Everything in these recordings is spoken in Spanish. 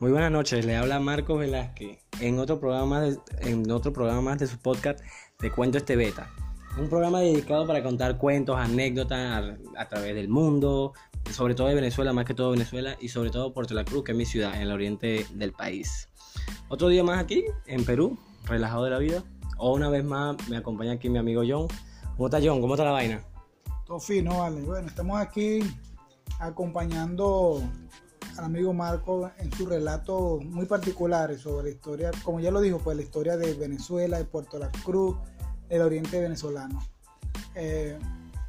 Muy buenas noches, le habla Marcos Velázquez en otro programa de, en otro programa más de su podcast de Cuento Este Beta. Un programa dedicado para contar cuentos, anécdotas a, a, través del mundo, sobre todo de Venezuela, más que todo Venezuela y sobre todo Puerto La Cruz, que es mi ciudad, en el oriente del país. Otro día más aquí, en Perú, relajado de la vida. O una vez más me acompaña aquí mi amigo John. ¿Cómo está John? ¿Cómo está la vaina? Todo fino, vale. Bueno, estamos aquí acompañando al amigo Marco en su relato muy particulares sobre la historia, como ya lo dijo, pues la historia de Venezuela, de Puerto La Cruz, del oriente venezolano. Eh,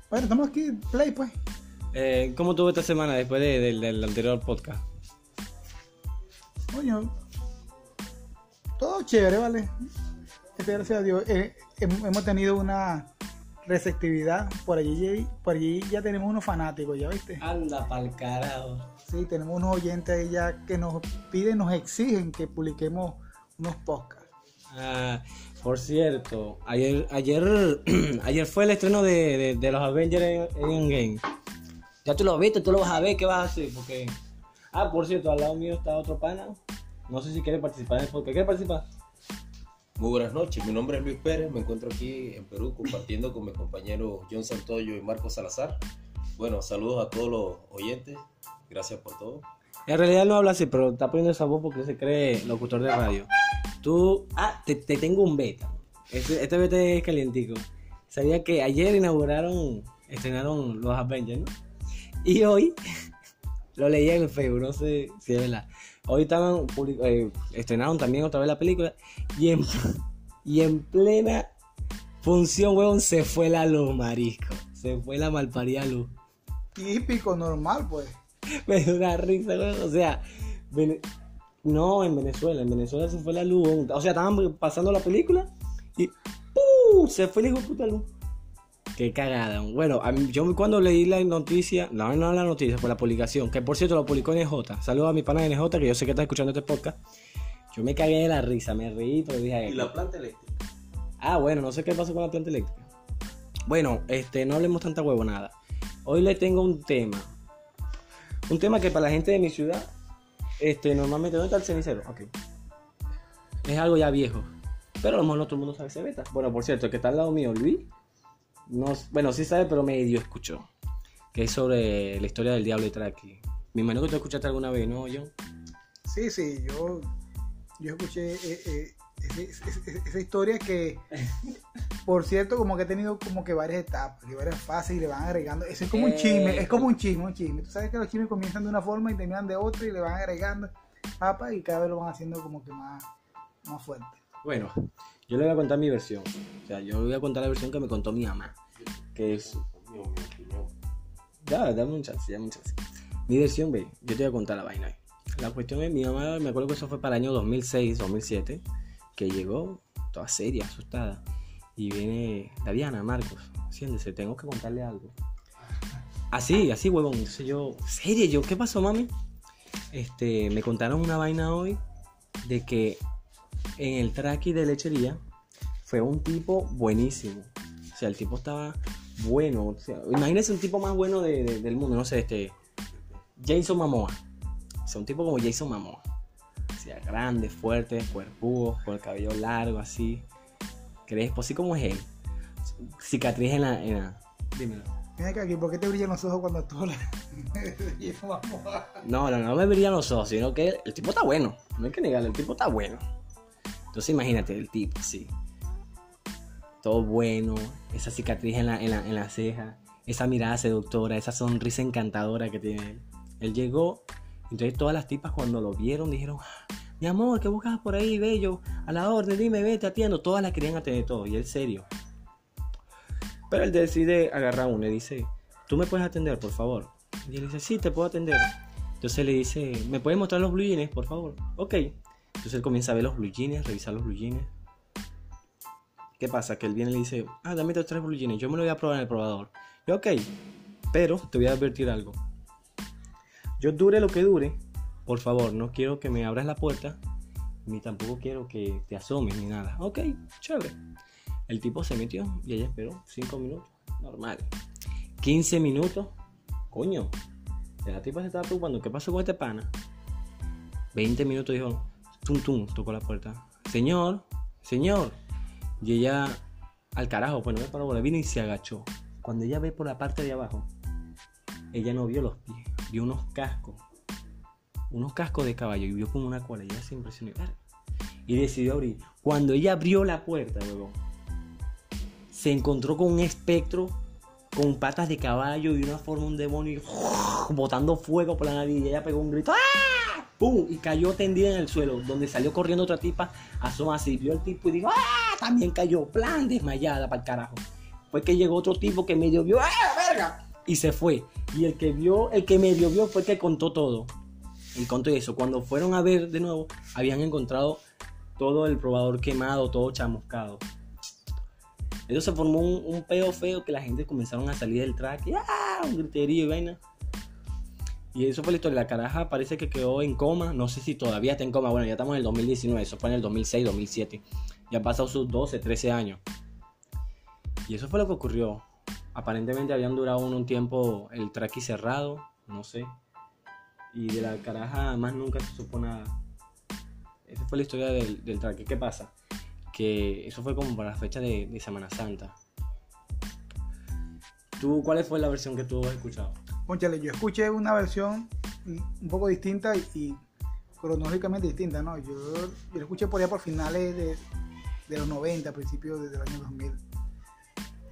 bueno, estamos aquí, play pues. Eh, ¿Cómo tuvo esta semana después de, de, del anterior podcast? Coño, todo chévere, ¿vale? Este, gracias a Dios, eh, hemos tenido una receptividad. Por allí, por allí ya tenemos unos fanáticos, ¿ya viste? Anda pa'l carajo. Sí, tenemos unos oyentes ahí ya que nos piden, nos exigen que publiquemos unos podcasts. Ah, por cierto, ayer, ayer, ayer fue el estreno de, de, de los Avengers en, en Game. Ya tú lo viste, tú lo vas a ver, ¿qué vas a hacer? Porque... Ah, por cierto, al lado mío está otro pana. No sé si quiere participar en el podcast. ¿Quiere participar? Muy buenas noches, mi nombre es Luis Pérez, me encuentro aquí en Perú compartiendo con mis compañeros John Santoyo y Marco Salazar. Bueno, saludos a todos los oyentes, gracias por todo. En realidad no habla así, pero está poniendo esa voz porque se cree locutor de radio. Tú, ah, te, te tengo un beta. Este, este, beta es calientico. Sabía que ayer inauguraron, estrenaron los Avengers, ¿no? Y hoy, lo leí en el Facebook, no sé si es verdad. Hoy estaban eh, estrenaron también otra vez la película y en, y en plena función, weón, se fue la luz, marisco. Se fue la malparida luz. Típico, normal, pues. Me dio una risa. O sea, no, en Venezuela, en Venezuela se fue la luz. O sea, estaban pasando la película y ¡pum! se fue la hijo de puta luz. Qué cagada. Bueno, mí, yo cuando leí la noticia, no, no la noticia, fue la publicación, que por cierto lo publicó NJ. Saludos a mi pana de NJ, que yo sé que está escuchando este podcast. Yo me cagué de la risa, me reí, pero dije... ¿Y la planta eléctrica? Ah, bueno, no sé qué pasó con la planta eléctrica. Bueno, este, no hablemos tanta huevo nada. Hoy le tengo un tema. Un tema que para la gente de mi ciudad, este, normalmente, ¿dónde está el cenicero? Ok. Es algo ya viejo. Pero a lo mejor no todo el mundo sabe ese beta. Bueno, por cierto, el que está al lado mío, Luis, no, bueno, sí sabe, pero medio escuchó. Que es sobre la historia del diablo y Traki. Me imagino que tú escuchaste alguna vez, ¿no, John? Sí, sí, yo, yo escuché eh, eh, esa, historia que, por cierto, como que ha tenido como que varias etapas, y varias fases y le van agregando. Eso es como un chisme, es como un chisme, un chisme. Tú sabes que los chismes comienzan de una forma y terminan de otra y le van agregando papas y cada vez lo van haciendo como que más, más fuerte. Bueno, yo le voy a contar mi versión. O sea, yo le voy a contar la versión que me contó mi mamá. Que es. Ya, dame un chance, dame un chance. Mi versión, ve, yo te voy a contar la vaina. La cuestión es, mi mamá, me acuerdo que eso fue para el año 2006, 2007, que llegó toda seria, asustada. Y viene Daviana, Marcos, siéntese, tengo que contarle algo. Así, así, huevón. Entonces yo, seria, yo, ¿qué pasó, mami? Este, me contaron una vaina hoy de que en el traqui de lechería fue un tipo buenísimo. O sea, el tipo estaba bueno. O sea, imagínense un tipo más bueno de, de, del mundo, no sé, este. Jason Mamoa. O sea, un tipo como Jason Mamoa. O sea, grande, fuerte, cuerpudo, con el cabello largo, así. Crespo, así como es él. Cicatriz en la. En la... Dímelo. Mira aquí, ¿por qué te brillan los ojos cuando tú. No, no, no me brillan los ojos, sino que el tipo está bueno. No hay que negarlo, el tipo está bueno. Entonces imagínate el tipo, sí. Todo bueno, esa cicatriz en la, en la, en la ceja, esa mirada seductora, esa sonrisa encantadora que tiene él. Él llegó, entonces todas las tipas cuando lo vieron dijeron, mi amor, ¿qué buscas por ahí, bello? A la orden, dime, vete, atiendo. Todas la querían atender todo, y él serio. Pero él decide agarrar uno y dice, ¿tú me puedes atender, por favor? Y él dice, sí, te puedo atender. Entonces le dice, ¿me puedes mostrar los blue jeans, por favor? Ok. Entonces él comienza a ver los blue jeans, revisar los blue jeans. ¿Qué pasa? Que él viene y le dice, ah, dame estos tres blue jeans, yo me lo voy a probar en el probador. Y ok, pero te voy a advertir algo. Yo dure lo que dure, por favor, no quiero que me abras la puerta, ni tampoco quiero que te asomes ni nada. Ok, chévere. El tipo se metió y ella esperó 5 minutos, normal. 15 minutos, coño. La tipa se estaba preocupando, ¿qué pasó con este pana? 20 minutos dijo, tum tum, tocó la puerta. Señor, señor. Y ella, al carajo, pues no me paró bola, vino y se agachó. Cuando ella ve por la parte de abajo, ella no vio los pies, vio unos cascos. Unos cascos de caballo y vio como una cola. Y ella se impresionó. Y decidió abrir. Cuando ella abrió la puerta, luego, se encontró con un espectro con patas de caballo y una forma un demonio y botando fuego por la nariz. Y ella pegó un grito. ¡Ah! ¡Pum! Y cayó tendida en el suelo, donde salió corriendo otra tipa, asoma así, vio al tipo y dijo, ¡ah! También cayó, plan, desmayada para el carajo. Fue que llegó otro tipo que medio vio, ¡ah, verga! Y se fue. Y el que vio, el que medio vio fue el que contó todo. Y contó eso. Cuando fueron a ver de nuevo, habían encontrado todo el probador quemado, todo chamuscado. Entonces se formó un, un feo que la gente comenzaron a salir del track. y, ¡ah! Un griterío y vaina. Y eso fue la historia. La caraja parece que quedó en coma. No sé si todavía está en coma. Bueno, ya estamos en el 2019. Eso fue en el 2006, 2007. Ya han pasado sus 12, 13 años. Y eso fue lo que ocurrió. Aparentemente habían durado un, un tiempo el traqui cerrado. No sé. Y de la caraja más nunca se supo nada. Esa fue la historia del, del traqui. ¿Qué pasa? Que eso fue como para la fecha de, de Semana Santa. ¿Tú cuál fue la versión que tú has escuchado? Conchale, yo escuché una versión un poco distinta y, y cronológicamente distinta, ¿no? Yo, yo la escuché por allá por finales de, de los 90, principios del año 2000.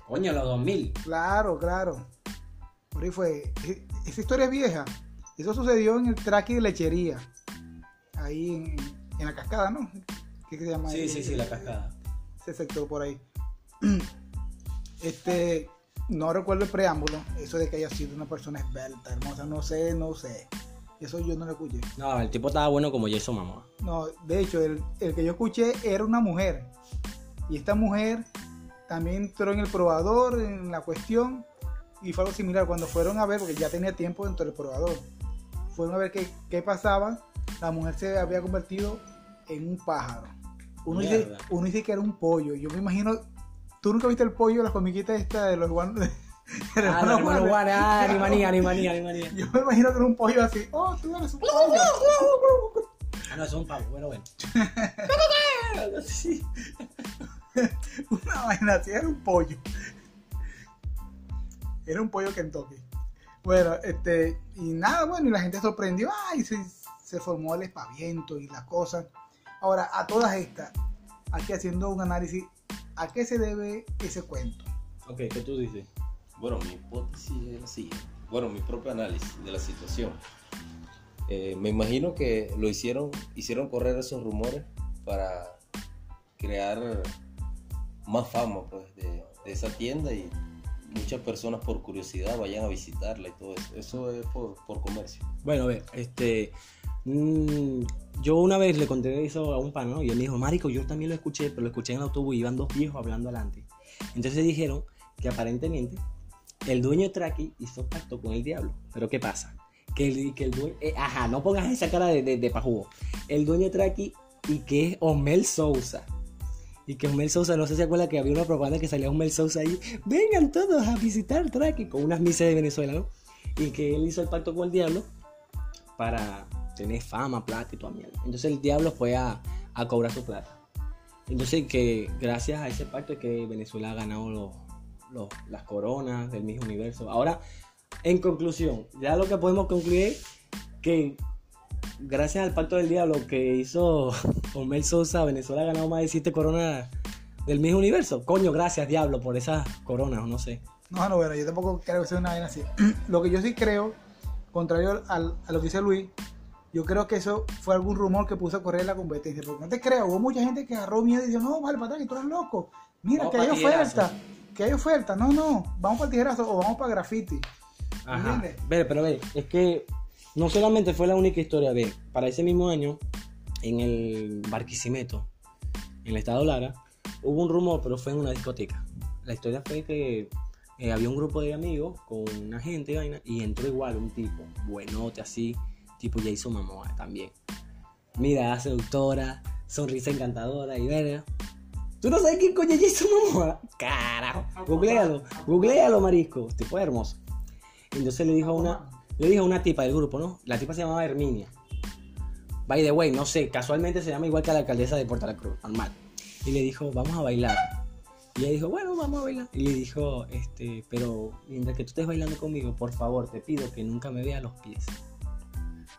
Coño, los 2000. Claro, claro. Por ahí fue. E- Esa historia es vieja. Eso sucedió en el traqui de lechería. Ahí en, en la cascada, ¿no? ¿Qué se llama? Sí, ahí? sí, sí, la cascada. ese sector por ahí. Este, no recuerdo el preámbulo, eso de que haya sido una persona esbelta, hermosa, no sé, no sé. Eso yo no lo escuché. No, el tipo estaba bueno como Jason Mamá. No, de hecho, el, el que yo escuché era una mujer. Y esta mujer también entró en el probador, en la cuestión, y fue algo similar. Cuando fueron a ver, porque ya tenía tiempo dentro del probador, fueron a ver qué, qué pasaba. La mujer se había convertido en un pájaro. Uno dice, uno dice que era un pollo. Yo me imagino. ¿Tú nunca viste el pollo, las comiquitas esta de los guanos? Ah, no, hermano Juan, ah, ni manía, ni manía, ni manía. Yo me imagino que era un pollo así. Oh, tú eres un pollo. Ah, no, es un pavo, bueno, bueno. Una vaina así, era un pollo. Era un pollo Kentucky. Bueno, este, y nada, bueno, y la gente sorprendió, ay, se, se formó el espaviento y las cosas. Ahora, a todas estas, aquí haciendo un análisis, ¿a qué se debe ese cuento? Ok, ¿qué tú dices? Bueno, mi hipótesis es la siguiente. Bueno, mi propio análisis de la situación. Eh, me imagino que lo hicieron, hicieron correr esos rumores para crear más fama pues, de, de esa tienda y muchas personas por curiosidad vayan a visitarla y todo eso. Eso es por, por comercio. Bueno, ve, este. mm, yo una vez le conté eso a un pan, ¿no? Y él me dijo, Marico, yo también lo escuché, pero lo escuché en el autobús y iban dos viejos hablando adelante. Entonces dijeron que aparentemente el dueño de Traki hizo pacto con el diablo. Pero ¿qué pasa? Que el, que el dueño. eh, ajá, no pongas esa cara de, de, de pajugo. El dueño de Traki y que es Omel Sousa. Y que Omel Sousa, no sé si se acuerda que había una propaganda que salía Omel Sousa ahí. Vengan todos a visitar Traki con unas misas de Venezuela, ¿no? Y que él hizo el pacto con el diablo para tener fama, plata y toda mierda. Entonces el diablo fue a, a cobrar su plata. Entonces que gracias a ese pacto es que Venezuela ha ganado los, los- las coronas del mismo universo. Ahora, en conclusión, ya lo que podemos concluir es que gracias al pacto del diablo que hizo Omel Sosa, Venezuela ha ganado más de 7 coronas del mismo universo. Coño, gracias diablo por esas coronas, o no sé. No, no, bueno, yo tampoco creo que sea una vaina así. lo que yo sí creo, contrario al- a lo que dice Luis, yo creo que eso fue algún rumor que puso a correr la competencia. Porque no te creo, hubo mucha gente que agarró miedo y dijo, no, vale, patrón, que tú eres loco. Mira, Vamos que hay tijerazo. oferta, que hay oferta. No, no, vamos para el tijerazo o vamos para graffiti. Ajá. ¿Entiendes? Ve, pero ve, es que no solamente fue la única historia, ve, para ese mismo año, en el Barquisimeto, en el estado Lara, hubo un rumor, pero fue en una discoteca. La historia fue que eh, había un grupo de amigos con una gente y vaina, y entró igual un tipo, buenote así, tipo Jason Momoa también. Mira, seductora, sonrisa encantadora y verga. ¿Tú no sabes quién coño es Jason Momoa? Carajo, googlealo, googlealo, marisco, tipo hermoso. Entonces le dijo a una, le dijo a una tipa del grupo, ¿no? La tipa se llamaba Herminia. By the way, no sé, casualmente se llama igual que la alcaldesa de Puerto La Cruz, normal. Y le dijo, vamos a bailar. Y ella dijo, bueno, vamos a bailar. Y le dijo, este, pero mientras que tú estés bailando conmigo, por favor, te pido que nunca me veas los pies.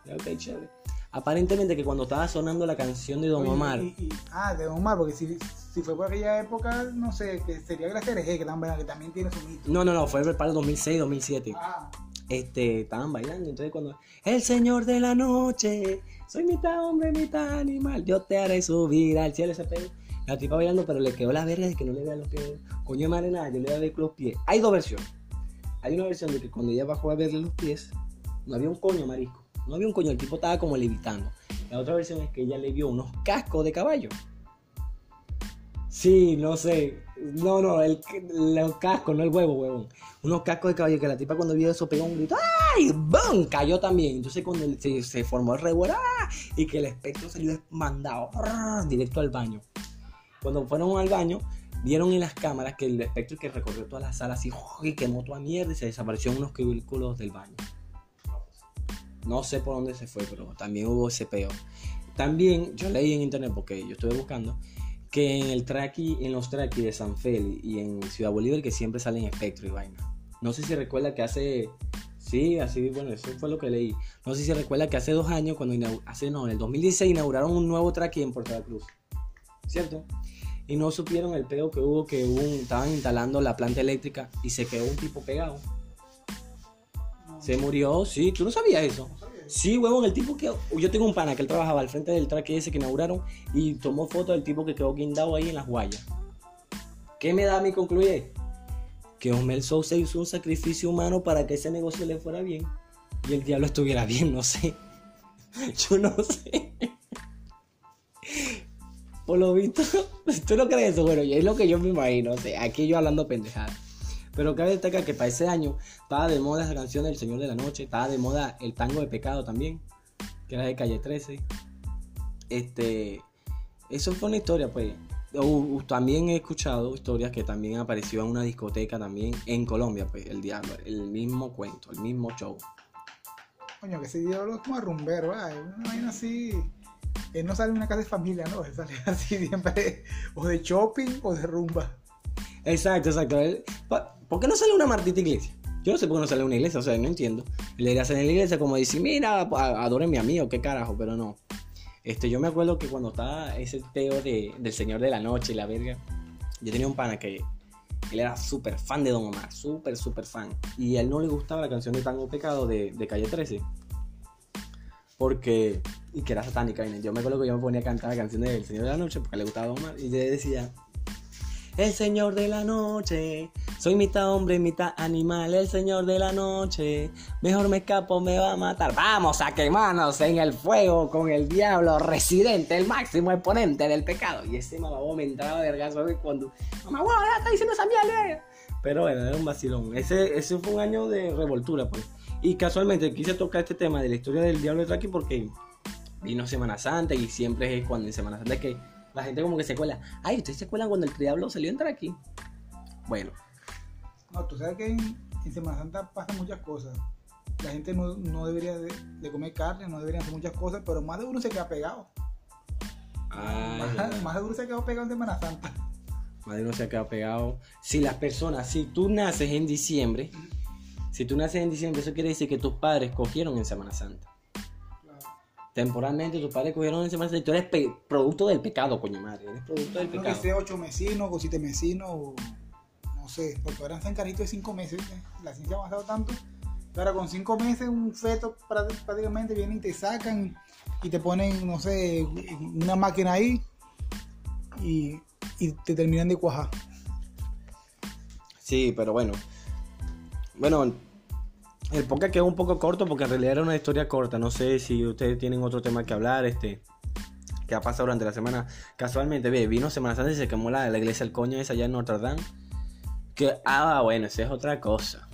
Y, Ok, chévere. Aparentemente que cuando estaba sonando la canción de Don Oye, Omar, y- y- ah, de Don Omar, porque si, si fue por aquella época, no sé, que sería la CRG, que que también tiene su mito. no, no, no, fue para el 2006, 2007. Ah, este, estaban bailando. Entonces cuando, el señor de la noche, soy mitad hombre, mitad animal, yo te haré subir al cielo ese pedo. La tipa bailando, pero le quedó la verga de que no le vea los pies. Coño de madre nada, yo le voy a ver los pies. Hay dos versiones. Hay una versión de que cuando ella bajó a verle los pies, no había un coño marisco. No había un coño, el tipo estaba como levitando. La otra versión es que ella le vio unos cascos de caballo. Sí, no sé. No, no, el, los cascos, no el huevo, huevón. Unos cascos de caballo que la tipa cuando vio eso pegó un grito. ¡Ay! ¡Bum! Cayó también. Entonces cuando se, formó el revuelo ¡ah! y que el espectro salió mandado ¡ah! directo al baño. Cuando fueron al baño, vieron en las cámaras que el espectro que recorrió toda la sala así y quemó toda mierda y se desapareció en unos cubículos del baño. No sé por dónde se fue, pero también hubo ese peo. También yo leí en internet porque yo estuve buscando que en el traqui, en los traqui de San Feli y en Ciudad Bolívar que siempre salen espectro y vaina. No sé si recuerda que hace sí, así bueno, eso fue lo que leí. No sé si recuerda que hace dos años cuando hace no, en el 2016 inauguraron un nuevo traqui en Puerto La Cruz. ¿Cierto? Y no supieron el peo que hubo que hubo un- estaban instalando la planta eléctrica y se quedó un tipo pegado. Se murió, sí, tú no sabías eso. Sí, huevón, el tipo que. Yo tengo un pana que él trabajaba al frente del track ese que inauguraron y tomó foto del tipo que quedó guindado ahí en las guayas. ¿Qué me da a mí concluir? Que Osmel Sousa hizo un sacrificio humano para que ese negocio le fuera bien y el diablo estuviera bien, no sé. Yo no sé. Por lo visto, tú no crees eso, bueno, es lo que yo me imagino, aquí yo hablando pendejada. Pero cabe destacar que para ese año estaba de moda esa canción del Señor de la Noche, estaba de moda el tango de pecado también, que era de calle 13. Este, eso fue una historia, pues. También he escuchado historias que también apareció en una discoteca también en Colombia, pues, el diablo, el mismo cuento, el mismo show. Coño, que ese diablo es como rumbero, ¿verdad? Es Una vaina así. Él no sale de una casa de familia, ¿no? Él sale así siempre o de shopping o de rumba. Exacto, exacto. Él- pa- ¿Por qué no sale una Martita Iglesia? Yo no sé por qué no sale una iglesia, o sea, no entiendo. Le salir en la iglesia como decir, mira, adórenme a mí o qué carajo, pero no. Este, yo me acuerdo que cuando estaba ese teo de, del Señor de la Noche y la verga, yo tenía un pana que él era súper fan de Don Omar, súper, súper fan. Y a él no le gustaba la canción de Tango Pecado de, de Calle 13. Porque, y que era satánica. Yo me acuerdo que yo me ponía a cantar la canción del Señor de la Noche porque le gustaba Don Omar. Y yo decía, el Señor de la Noche, soy mitad hombre, mitad animal, el Señor de la Noche, mejor me escapo, me va a matar. Vamos a quemarnos en el fuego con el diablo residente, el máximo exponente del pecado. Y ese mamá me entraba vergazo cuando, mamá, ya está diciendo esa mierda. eh". Pero bueno, era un vacilón. Ese, ese fue un año de revoltura, pues. Y casualmente quise tocar este tema de la historia del diablo de Traki porque vino Semana Santa y siempre es cuando en Semana Santa es que la gente como que se cuela. Ay, ¿ustedes se cuelan cuando el diablo salió entrar aquí? Bueno, No, tú sabes que en, en Semana Santa pasan muchas cosas. La gente no, no debería de, de comer carne, no debería hacer muchas cosas, pero más de uno se queda pegado. ay, más, más de uno se queda pegado en Semana Santa. Madre no se ha quedado pegado. Si las personas, si tú naces en diciembre, si tú naces en diciembre, eso quiere decir que tus padres cogieron en Semana Santa. Temporalmente tus padres cogieron en Semana Santa y tú eres producto del pecado, coño madre. Eres producto del No que pecado. sea ocho mesinos o siete mesinos o no sé, porque ahora están caritos de cinco meses. ¿viste? La ciencia ha avanzado tanto. que Ahora con cinco meses un feto prá- prácticamente vienen y te sacan y te ponen, no sé, una máquina ahí y, te terminan de cuajar. Sí, pero bueno. Bueno, el podcast quedó un poco corto porque en realidad era una historia corta. No sé si ustedes tienen otro tema que hablar, este. ¿Qué ha pasado durante la semana? Casualmente, ve, vino Semana Santa y se quemó la, la iglesia del coño esa allá en Notre Dame. Que, ah, bueno, esa es otra cosa.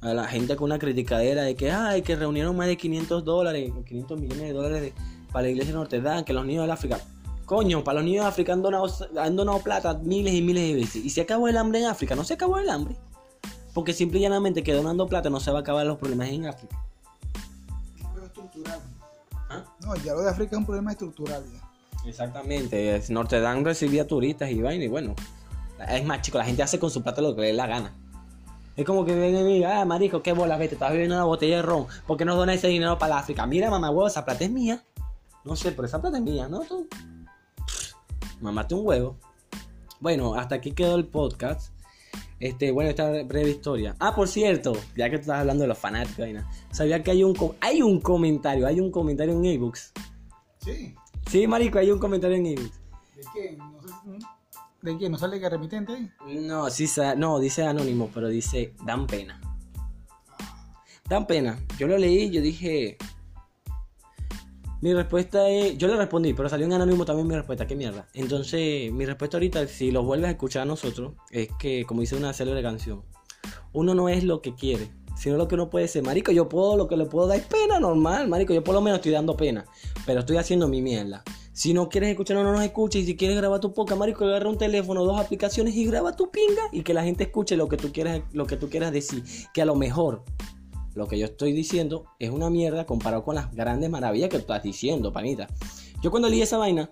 A la gente con una criticadera de que, ay, que reunieron más de 500 dólares, 500 millones de dólares de- para la iglesia de Notre Dame, que los niños del África. Coño, para los niños de África han donado, han donado plata miles y miles de veces. Y se acabó el hambre en África, no se acabó el hambre. Porque simple y llanamente que donando plata no se va a acabar los problemas en África. Pero estructural. No, ya lo de África es un problema estructural. ya. Exactamente. Notre Dame recibía turistas y vaina y bueno. Es más, chico, la gente hace con su plata lo que le dé la gana. Es como que viene y diga, ah, marico, qué bola, vete, estás bebiendo una botella de ron. ¿Por qué no donas ese dinero para la África? Mira, mamá, huevo, esa plata es mía. No sé, pero esa plata es mía, ¿no? Tú. Mamate un huevo. Bueno, hasta aquí quedó el podcast. Este, bueno, esta breve historia. Ah, por cierto, ya que tú estás hablando de los fanáticos, sabía que hay un, hay un comentario, hay un comentario en ebooks. Sí. Sí, marico, hay un comentario en ebooks. ¿De qué? No sé, ¿De qué? ¿No sale que remitente? No, sí, no, dice anónimo, pero dice dan pena. Dan pena. Yo lo leí, yo dije. Mi respuesta es. Yo le respondí, pero salió en anónimo también mi respuesta. ¿Qué mierda? Entonces, mi respuesta ahorita, si los vuelves a escuchar a nosotros, es que, como dice una célebre canción, uno no es lo que quiere, sino lo que uno puede ser. Marico, yo puedo, lo que le puedo dar es pena normal, marico. Yo por lo menos estoy dando pena, pero estoy haciendo mi mierda. Si no quieres escuchar, no nos escuches. Y si quieres grabar tu poca, marico, agarra un teléfono, dos aplicaciones y graba tu pinga. Y que la gente escuche lo que tú quieras, lo que tú quieras decir. Que a lo mejor lo que yo estoy diciendo es una mierda comparado con las grandes maravillas que tú estás diciendo, panita. Yo cuando leí esa vaina,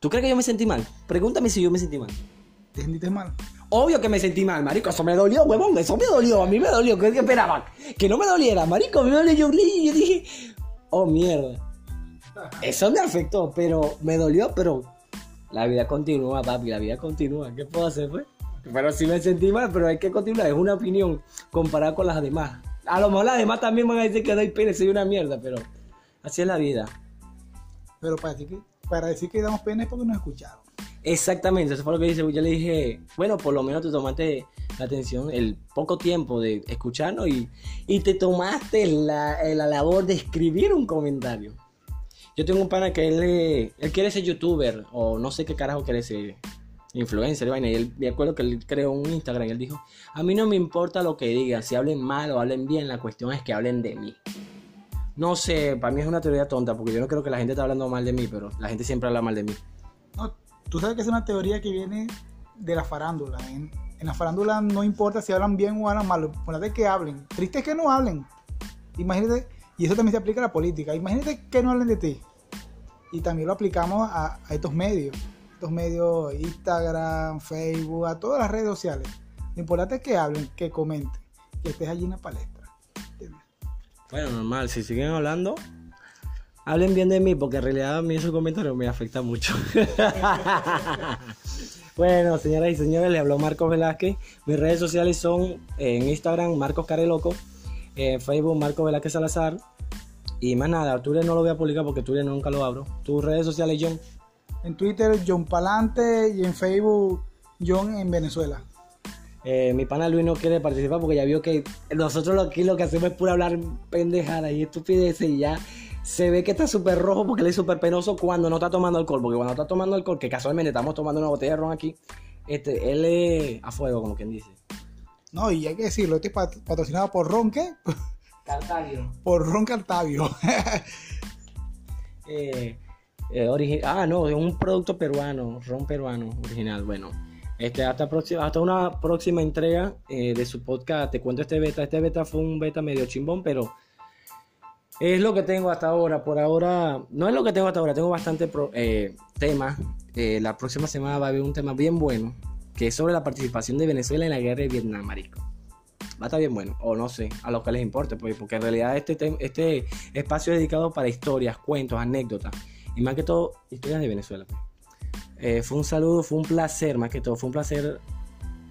¿tú crees que yo me sentí mal? Pregúntame si yo me sentí mal. ¿Te sentiste mal? Obvio que me sentí mal, marico. Eso me dolió, huevón. Eso me dolió. A mí me dolió. ¿Qué esperaban? Que no me doliera, marico. Me dolió. Yo yo dije, oh, mierda. Eso me afectó, pero me dolió, pero la vida continúa, papi. La vida continúa. ¿Qué puedo hacer, pues? Pero sí me sentí mal, pero hay que continuar. Es una opinión comparada con las demás. A lo mejor las demás también van a decir que doy pena y soy una mierda, pero así es la vida. Pero para decir que, para decir que damos pena es porque nos escucharon. Exactamente, eso fue lo que dice. Yo le dije, bueno, por lo menos te tomaste la atención, el poco tiempo de escucharnos y, y te tomaste la, la labor de escribir un comentario. Yo tengo un pana que él, eh, él quiere ser youtuber o no sé qué carajo quiere ser influencer, vaina, y él, me acuerdo que él creó un Instagram y él dijo, a mí no me importa lo que digan, si hablen mal o hablen bien, la cuestión es que hablen de mí. No sé, para mí es una teoría tonta porque yo no creo que la gente esté hablando mal de mí, pero la gente siempre habla mal de mí. No, tú sabes que es una teoría que viene de la farándula. En, en la farándula no importa si hablan bien o hablan mal, importante que hablen. Triste es que no hablen. Imagínate, y eso también se aplica a la política. Imagínate que no hablen de ti. Y también lo aplicamos a, estos medios. Estos medios, Instagram, Facebook, a todas las redes sociales. Lo importante es que hablen, que comenten, que estés allí en la palestra. Bueno, normal, si siguen hablando, hablen bien de mí, porque en realidad a mí esos comentarios me afectan mucho. bueno, señoras y señores, le habló Marcos Velázquez. Mis redes sociales son eh, en Instagram, Marcos Careloco, en Facebook, Marcos Velázquez Salazar. Y más nada, Twitter no lo voy a publicar porque Twitter nunca lo abro. Tus redes sociales, John. En Twitter, John Palante y en Facebook, John en Venezuela. Eh, mi pana Luis no quiere participar porque ya vio que nosotros aquí lo que hacemos es pura hablar pendejada y estupideces y ya se ve que está súper rojo porque él es súper penoso cuando no está tomando alcohol. Porque cuando está tomando alcohol, que casualmente estamos tomando una botella de ron aquí, este, él es a fuego, como quien dice. No, y hay que decirlo, este es pat- patrocinado por Ron, ¿qué? Cartagio. Por Ron Cartavio. Eh, eh, ah, no, es un producto peruano, ron peruano original. Bueno, este, hasta, próxima, hasta una próxima entrega eh, de su podcast. Te cuento este beta. Este beta fue un beta medio chimbón, pero es lo que tengo hasta ahora. Por ahora, no es lo que tengo hasta ahora, tengo bastante eh, temas. La próxima semana va a haber un tema bien bueno, que es sobre la participación de Venezuela en la guerra de Vietnam, marico. Va a estar bien bueno, o no sé, a los que les importe, pues, porque en realidad este, este espacio es dedicado para historias, cuentos, anécdotas, y más que todo, historias de Venezuela. pues. Eh, fue un saludo, fue un placer, más que todo, fue un placer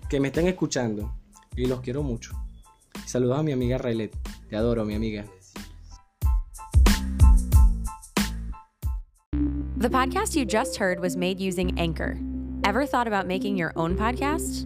que me estén escuchando, y los quiero mucho. Saludos a mi amiga Raylet, te adoro, mi amiga. The podcast you just heard was made using Anchor. Ever thought about making your own podcast?